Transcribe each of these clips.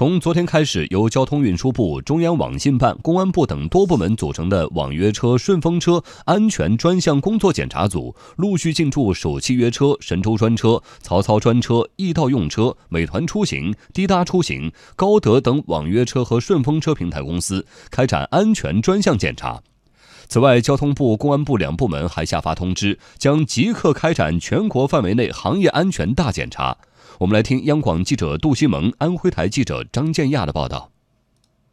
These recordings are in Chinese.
从昨天开始，由交通运输部、中央网信办、公安部等多部门组成的网约车、顺风车安全专项工作检查组陆续进驻首汽约车、神州专车、曹操专车、易到用车、美团出行、滴答出行、高德等网约车和顺风车平台公司，开展安全专项检查。此外，交通部、公安部两部门还下发通知，将即刻开展全国范围内行业安全大检查。我们来听央广记者杜西蒙、安徽台记者张建亚的报道。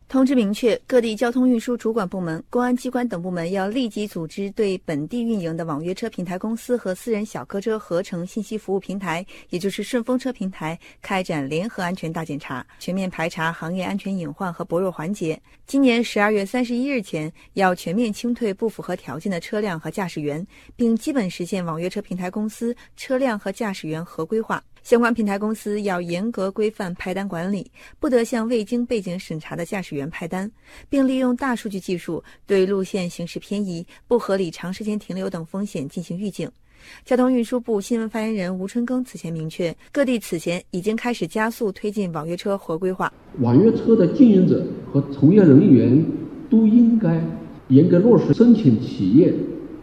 通知明确，各地交通运输主管部门、公安机关等部门要立即组织对本地运营的网约车平台公司和私人小客车合成信息服务平台，也就是顺风车平台，开展联合安全大检查，全面排查行业安全隐患和薄弱环节。今年十二月三十一日前，要全面清退不符合条件的车辆和驾驶员，并基本实现网约车平台公司车辆和驾驶员合规化。相关平台公司要严格规范派单管理，不得向未经背景审查的驾驶员员派单，并利用大数据技术对路线行驶偏移、不合理长时间停留等风险进行预警。交通运输部新闻发言人吴春耕此前明确，各地此前已经开始加速推进网约车合规化。网约车的经营者和从业人员都应该严格落实申请企业、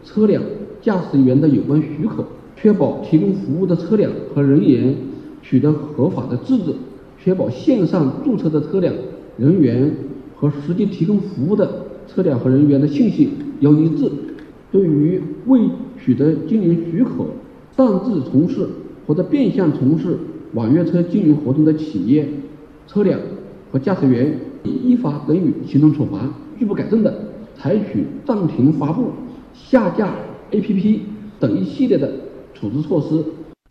车辆、驾驶员的有关许可。确保提供服务的车辆和人员取得合法的资质，确保线上注册的车辆、人员和实际提供服务的车辆和人员的信息要一致。对于未取得经营许可、擅自从事或者变相从事网约车经营活动的企业、车辆和驾驶员，依法给予行政处罚；拒不改正的，采取暂停发布、下架 APP 等一系列的。处置措施。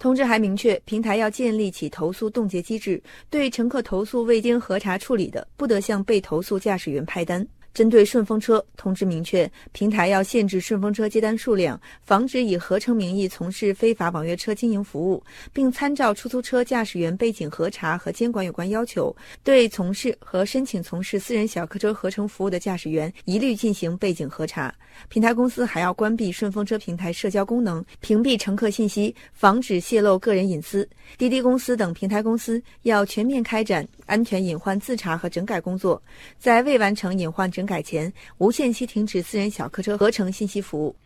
通知还明确，平台要建立起投诉冻结机制，对乘客投诉未经核查处理的，不得向被投诉驾驶员派单。针对顺风车，通知明确，平台要限制顺风车接单数量，防止以合成名义从事非法网约车经营服务，并参照出租车驾驶员背景核查和监管有关要求，对从事和申请从事私人小客车合成服务的驾驶员一律进行背景核查。平台公司还要关闭顺风车平台社交功能，屏蔽乘客信息，防止泄露个人隐私。滴滴公司等平台公司要全面开展安全隐患自查和整改工作，在未完成隐患整。改前无限期停止私人小客车合成信息服务。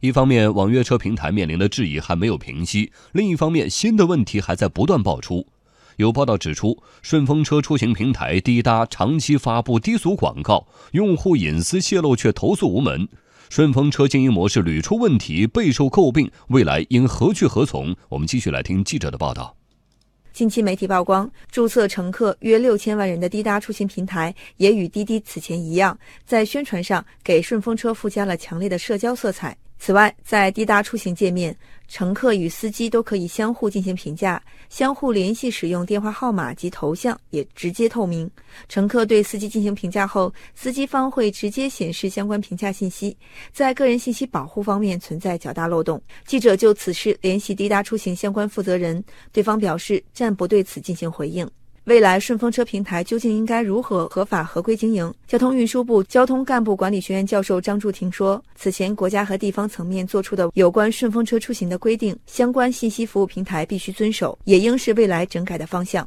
一方面，网约车平台面临的质疑还没有平息；另一方面，新的问题还在不断爆出。有报道指出，顺风车出行平台滴答长期发布低俗广告，用户隐私泄露却投诉无门。顺风车经营模式屡出问题，备受诟病，未来应何去何从？我们继续来听记者的报道。近期媒体曝光，注册乘客约六千万人的滴答出行平台，也与滴滴此前一样，在宣传上给顺风车附加了强烈的社交色彩。此外，在滴答出行界面，乘客与司机都可以相互进行评价，相互联系使用电话号码及头像也直接透明。乘客对司机进行评价后，司机方会直接显示相关评价信息，在个人信息保护方面存在较大漏洞。记者就此事联系滴答出行相关负责人，对方表示暂不对此进行回应。未来顺风车平台究竟应该如何合法合规经营？交通运输部交通干部管理学院教授张柱庭说：“此前国家和地方层面做出的有关顺风车出行的规定，相关信息服务平台必须遵守，也应是未来整改的方向。”